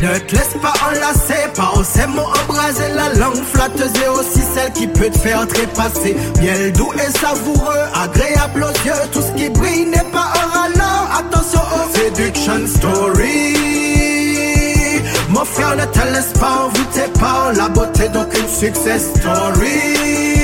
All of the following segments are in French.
Ne te laisse pas enlacer par ces mots embrasés. La langue flatteuse et aussi celle qui peut te faire trépasser. Miel doux et savoureux, agréable aux yeux. Tout ce qui brille n'est pas un ralent Attention aux séduction story Mon frère ne te laisse pas envoûter par la beauté d'aucune success story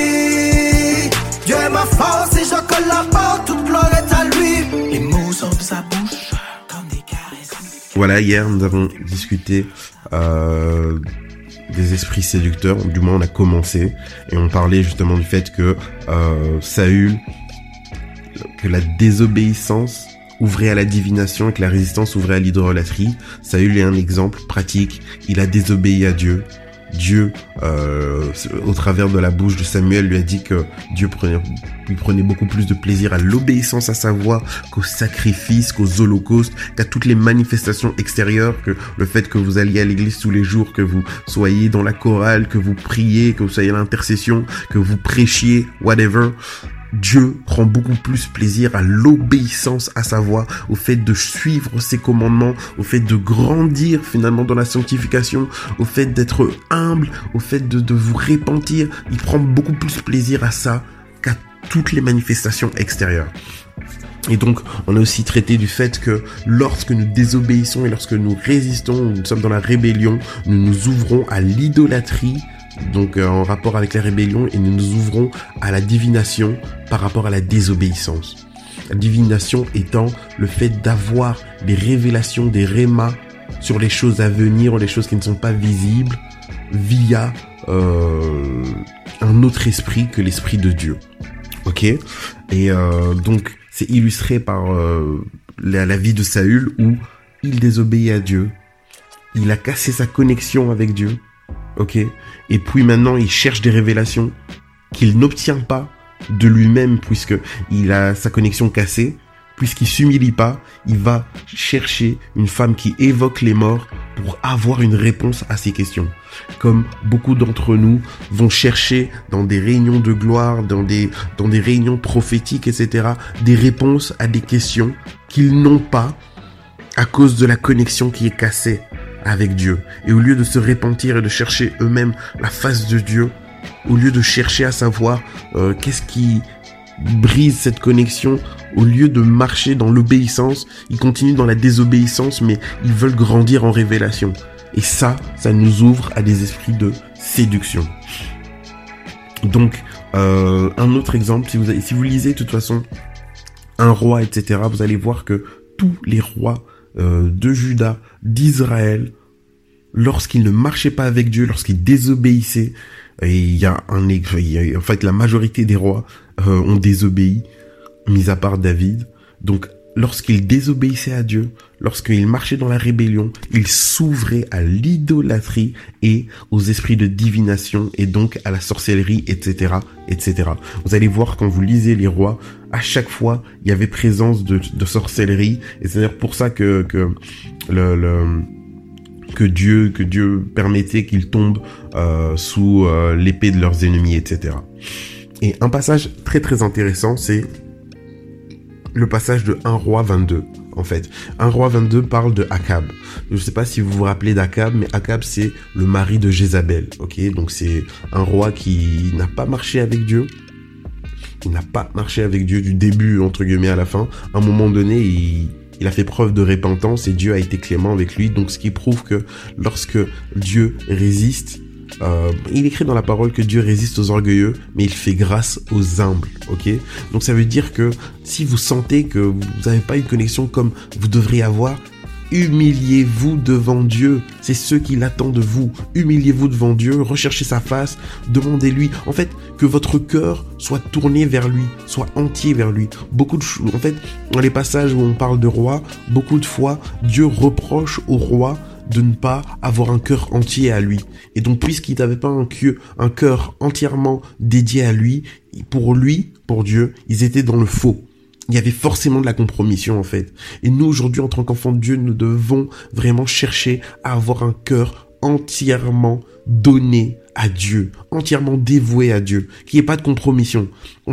voilà, hier nous avons discuté euh, des esprits séducteurs, du moins on a commencé, et on parlait justement du fait que euh, Saül, que la désobéissance ouvrait à la divination et que la résistance ouvrait à l'idolâtrie. Saül est un exemple pratique, il a désobéi à Dieu, Dieu, euh, au travers de la bouche de Samuel, lui a dit que Dieu prenait, lui prenait beaucoup plus de plaisir à l'obéissance à sa voix qu'au sacrifice, qu'aux holocaustes, qu'à toutes les manifestations extérieures, que le fait que vous alliez à l'église tous les jours, que vous soyez dans la chorale, que vous priez, que vous soyez à l'intercession, que vous prêchiez, whatever. Dieu prend beaucoup plus plaisir à l'obéissance à sa voix, au fait de suivre ses commandements, au fait de grandir finalement dans la sanctification, au fait d'être humble, au fait de, vous repentir. Il prend beaucoup plus plaisir à ça qu'à toutes les manifestations extérieures. Et donc, on a aussi traité du fait que lorsque nous désobéissons et lorsque nous résistons, nous sommes dans la rébellion, nous nous ouvrons à l'idolâtrie, donc euh, en rapport avec la rébellion, et nous nous ouvrons à la divination par rapport à la désobéissance. La divination étant le fait d'avoir des révélations, des rémas sur les choses à venir les choses qui ne sont pas visibles via euh, un autre esprit que l'esprit de Dieu. Ok? Et euh, donc c'est illustré par euh, la, la vie de Saül où il désobéit à Dieu, il a cassé sa connexion avec Dieu, ok? Et puis maintenant, il cherche des révélations qu'il n'obtient pas de lui-même puisque il a sa connexion cassée. Puisqu'il s'humilie pas, il va chercher une femme qui évoque les morts pour avoir une réponse à ses questions. Comme beaucoup d'entre nous vont chercher dans des réunions de gloire, dans des, dans des réunions prophétiques, etc., des réponses à des questions qu'ils n'ont pas à cause de la connexion qui est cassée avec Dieu. Et au lieu de se repentir et de chercher eux-mêmes la face de Dieu, au lieu de chercher à savoir euh, qu'est-ce qui brise cette connexion, au lieu de marcher dans l'obéissance, ils continuent dans la désobéissance, mais ils veulent grandir en révélation. Et ça, ça nous ouvre à des esprits de séduction. Donc, euh, un autre exemple, si vous, si vous lisez de toute façon un roi, etc., vous allez voir que tous les rois euh, de Juda, d'Israël, lorsqu'ils ne marchaient pas avec Dieu, lorsqu'ils désobéissaient, et il y a un, en fait, la majorité des rois euh, ont désobéi, mis à part David. Donc, lorsqu'ils désobéissaient à Dieu, lorsqu'ils marchaient dans la rébellion, ils s'ouvraient à l'idolâtrie et aux esprits de divination et donc à la sorcellerie, etc., etc. Vous allez voir quand vous lisez les rois, à chaque fois, il y avait présence de, sorcellerie et c'est d'ailleurs pour ça que, que Dieu que Dieu permettait qu'ils tombent euh, sous euh, l'épée de leurs ennemis, etc. Et un passage très très intéressant, c'est le passage de 1 roi 22 en fait. 1 roi 22 parle de Akab. Je ne sais pas si vous vous rappelez d'Akab, mais Akab c'est le mari de Jézabel, ok? Donc c'est un roi qui n'a pas marché avec Dieu, il n'a pas marché avec Dieu du début entre guillemets à la fin. À un moment donné, il, il a fait preuve de repentance et Dieu a été clément avec lui. Donc ce qui prouve que lorsque Dieu résiste, euh, il écrit dans la parole que Dieu résiste aux orgueilleux, mais il fait grâce aux humbles. Ok? Donc ça veut dire que si vous sentez que vous n'avez pas une connexion comme vous devriez avoir, humiliez-vous devant Dieu. C'est ce qu'il attend de vous. Humiliez-vous devant Dieu, recherchez sa face, demandez-lui. En fait, que votre cœur soit tourné vers lui, soit entier vers lui. Beaucoup de en fait, dans les passages où on parle de roi, beaucoup de fois, Dieu reproche au roi de ne pas avoir un cœur entier à lui. Et donc, puisqu'il n'avait pas un un cœur entièrement dédié à lui, pour lui, pour Dieu, ils étaient dans le faux il y avait forcément de la compromission en fait. Et nous aujourd'hui en tant qu'enfants de Dieu, nous devons vraiment chercher à avoir un cœur entièrement donné à Dieu, entièrement dévoué à Dieu, qu'il n'y ait pas de compromission.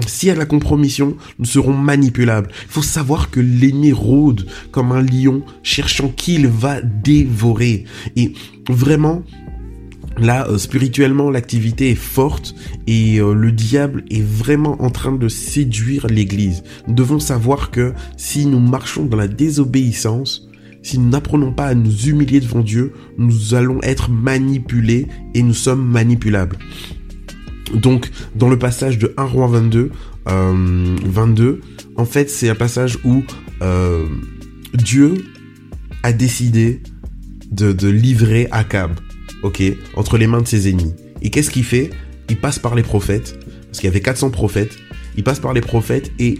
S'il y a de la compromission, nous serons manipulables. Il faut savoir que l'ennemi rôde comme un lion, cherchant qui il va dévorer. Et vraiment, Là, euh, spirituellement, l'activité est forte et euh, le diable est vraiment en train de séduire l'Église. Nous devons savoir que si nous marchons dans la désobéissance, si nous n'apprenons pas à nous humilier devant Dieu, nous allons être manipulés et nous sommes manipulables. Donc, dans le passage de 1 roi 22, 22, euh, en fait, c'est un passage où Dieu a décidé de, livrer Akab entre les mains de ses ennemis. Et qu'est-ce qu'il fait? Il passe par les prophètes, parce qu'il y avait 400 prophètes, il passe par les prophètes et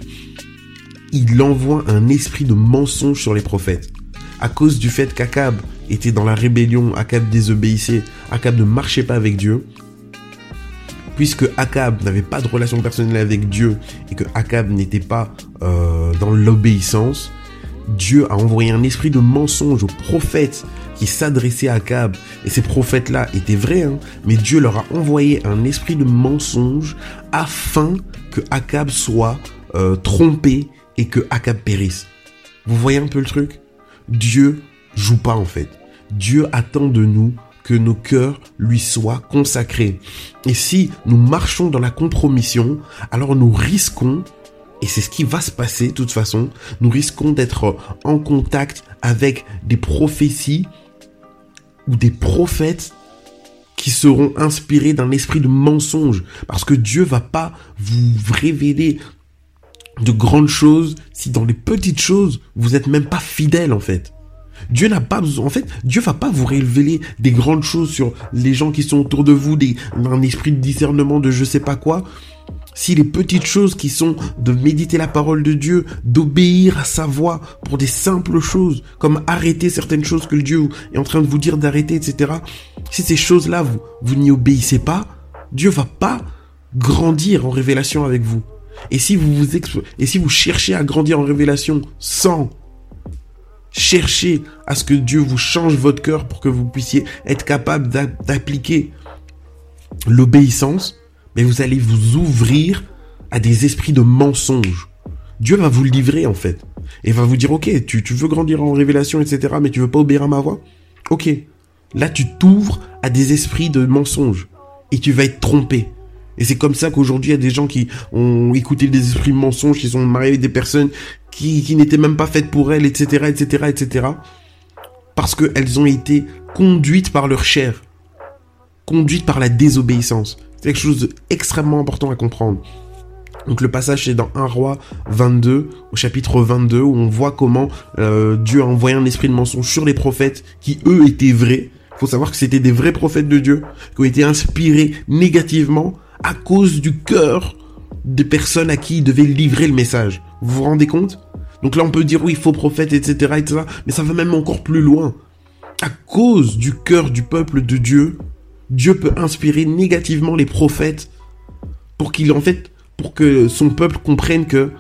il envoie un esprit de mensonge sur les prophètes. À cause du fait qu'Akab était dans la rébellion, Akab désobéissait, Akab ne marchait pas avec Dieu, puisque Akab n'avait pas de relation personnelle avec Dieu et que Akab n'était pas euh, dans l'obéissance, Dieu a envoyé un esprit de mensonge aux prophètes qui s'adressaient à Akab. Et ces prophètes-là étaient vrais, hein, mais Dieu leur a envoyé un esprit de mensonge afin que Akab soit euh, trompé et que Akab périsse. Vous voyez un peu le truc? Dieu joue pas en fait. Dieu attend de nous que nos cœurs lui soient consacrés. Et si nous marchons dans la compromission, alors nous risquons et c'est ce qui va se passer de toute façon, nous risquons d'être en contact avec des prophéties ou des prophètes qui seront inspirés d'un esprit de mensonge. Parce que Dieu va pas vous révéler de grandes choses si dans les petites choses, vous n'êtes même pas fidèle en fait. Dieu n'a pas besoin, en fait, Dieu va pas vous révéler des grandes choses sur les gens qui sont autour de vous, des, un esprit de discernement de je sais pas quoi, si les petites choses qui sont de méditer la parole de Dieu, d'obéir à sa voix pour des simples choses, comme arrêter certaines choses que Dieu est en train de vous dire d'arrêter, etc. Si ces choses-là, vous, vous n'y obéissez pas, Dieu va pas grandir en révélation avec vous. Et si vous cherchez à grandir en révélation sans chercher à ce que Dieu vous change votre cœur pour que vous puissiez être capable d'appliquer l'obéissance, mais vous allez vous ouvrir à des esprits de mensonges. Dieu va vous livrer en fait. Et va vous dire, ok, tu, tu veux grandir en révélation, etc., mais tu veux pas obéir à ma voix? Ok. Là, tu t'ouvres à des esprits de mensonges. Et tu vas être trompé. Et c'est comme ça qu'aujourd'hui, il y a des gens qui ont écouté des esprits mensonges, qui sont mariés avec des personnes qui, qui n'étaient même pas faites pour elles, etc., etc., etc. Parce qu'elles ont été conduites par leur chair. Conduites par la désobéissance. C'est quelque chose d'extrêmement important à comprendre. Donc le passage c'est dans 1 roi 22, au chapitre 22, où on voit comment euh, Dieu a envoyé un esprit de mensonge sur les prophètes qui eux étaient vrais. Il faut savoir que c'était des vrais prophètes de Dieu, qui ont été inspirés négativement à cause du cœur des personnes à qui ils devaient livrer le message. Vous vous rendez compte? Donc là on peut dire oui, faux prophète, etc., etc. Mais ça va même encore plus loin. À cause du cœur du peuple de Dieu, Dieu peut inspirer négativement les prophètes pour qu'il en fait pour que son peuple comprenne que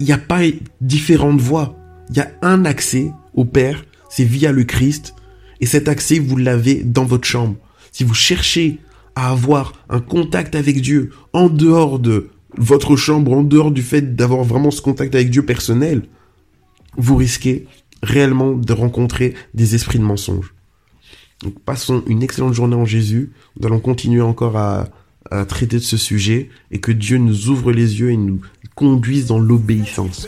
il n'y a pas différentes voies. Il y a un accès au Père, c'est via le Christ et cet accès vous l'avez dans votre chambre. Si vous cherchez à avoir un contact avec Dieu en dehors de votre chambre, en dehors du fait d'avoir vraiment ce contact avec Dieu personnel, vous risquez réellement de rencontrer des esprits de mensonge. Donc passons une excellente journée en Jésus. Nous allons continuer encore à, à traiter de ce sujet et que Dieu nous ouvre les yeux et nous conduise dans l'obéissance.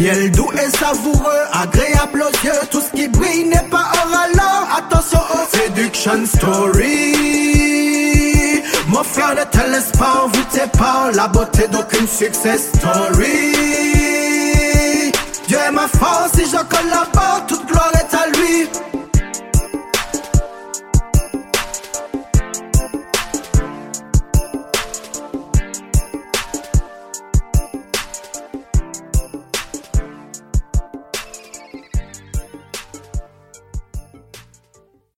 Miel doux et savoureux, agréable aux yeux, tout ce qui brille n'est pas or alors. Attention aux séduction story. Mon frère ne te laisse pas envoûter par la beauté d'aucune success story. Dieu est ma force, si je collabore, toute